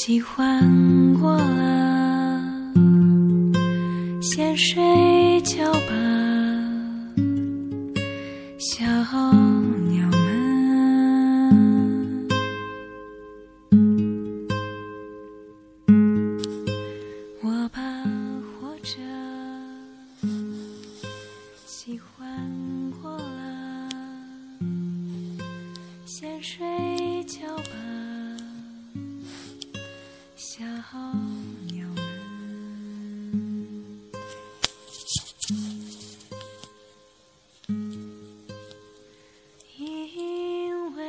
喜欢过了先睡。觉吧小鸟们我吧活着喜欢过了先睡鸟们。因为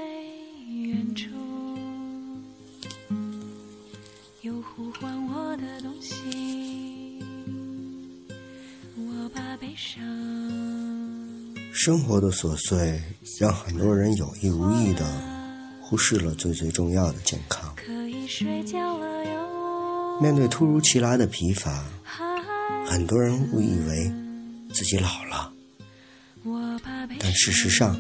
远处有呼唤我的东西，我把悲伤生活的琐碎让很多人有意无意的忽视了最最重要的健康。可以睡觉了哟。面对突如其来的疲乏，很多人误以为自己老了，但事实上，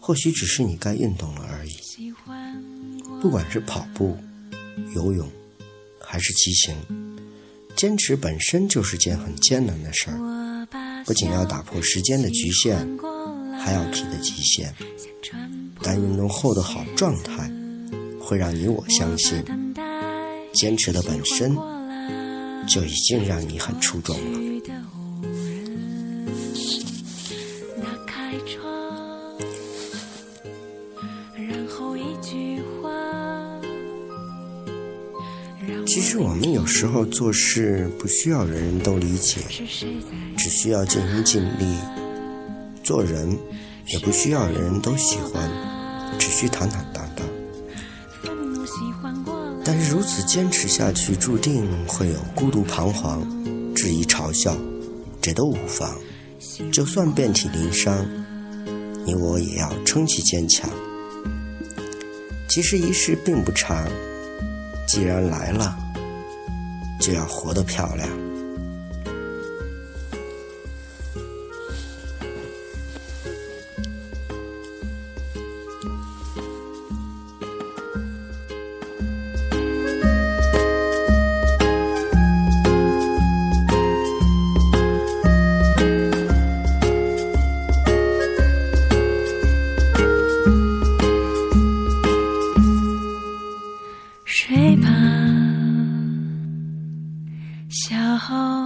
或许只是你该运动了而已。不管是跑步、游泳，还是骑行，坚持本身就是件很艰难的事儿。不仅要打破时间的局限还要提的极限。但运动后的好状态，会让你我相信，坚持的本身就已经让你很出众了。其实我们有时候做事不需要人人都理解，只需要尽心尽力；做人也不需要人人都喜欢，只需坦坦荡荡。但是如此坚持下去，注定会有孤独彷徨、质疑嘲笑，这都无妨。就算遍体鳞伤，你我也要撑起坚强。其实一世并不长，既然来了，就要活得漂亮。小猴